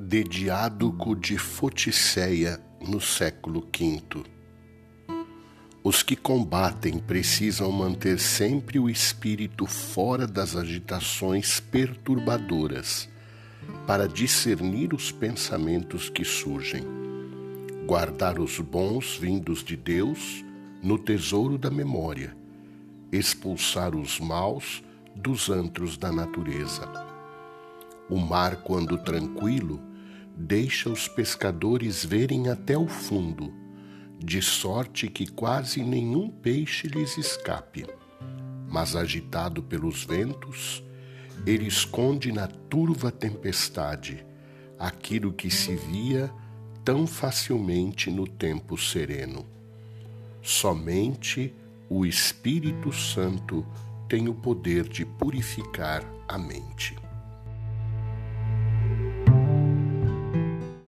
de Diádoco de Foticeia no século V. Os que combatem precisam manter sempre o espírito fora das agitações perturbadoras, para discernir os pensamentos que surgem, guardar os bons vindos de Deus no tesouro da memória, expulsar os maus dos antros da natureza o mar, quando tranquilo, deixa os pescadores verem até o fundo, de sorte que quase nenhum peixe lhes escape. Mas agitado pelos ventos, ele esconde na turva tempestade aquilo que se via tão facilmente no tempo sereno. Somente o Espírito Santo tem o poder de purificar a mente.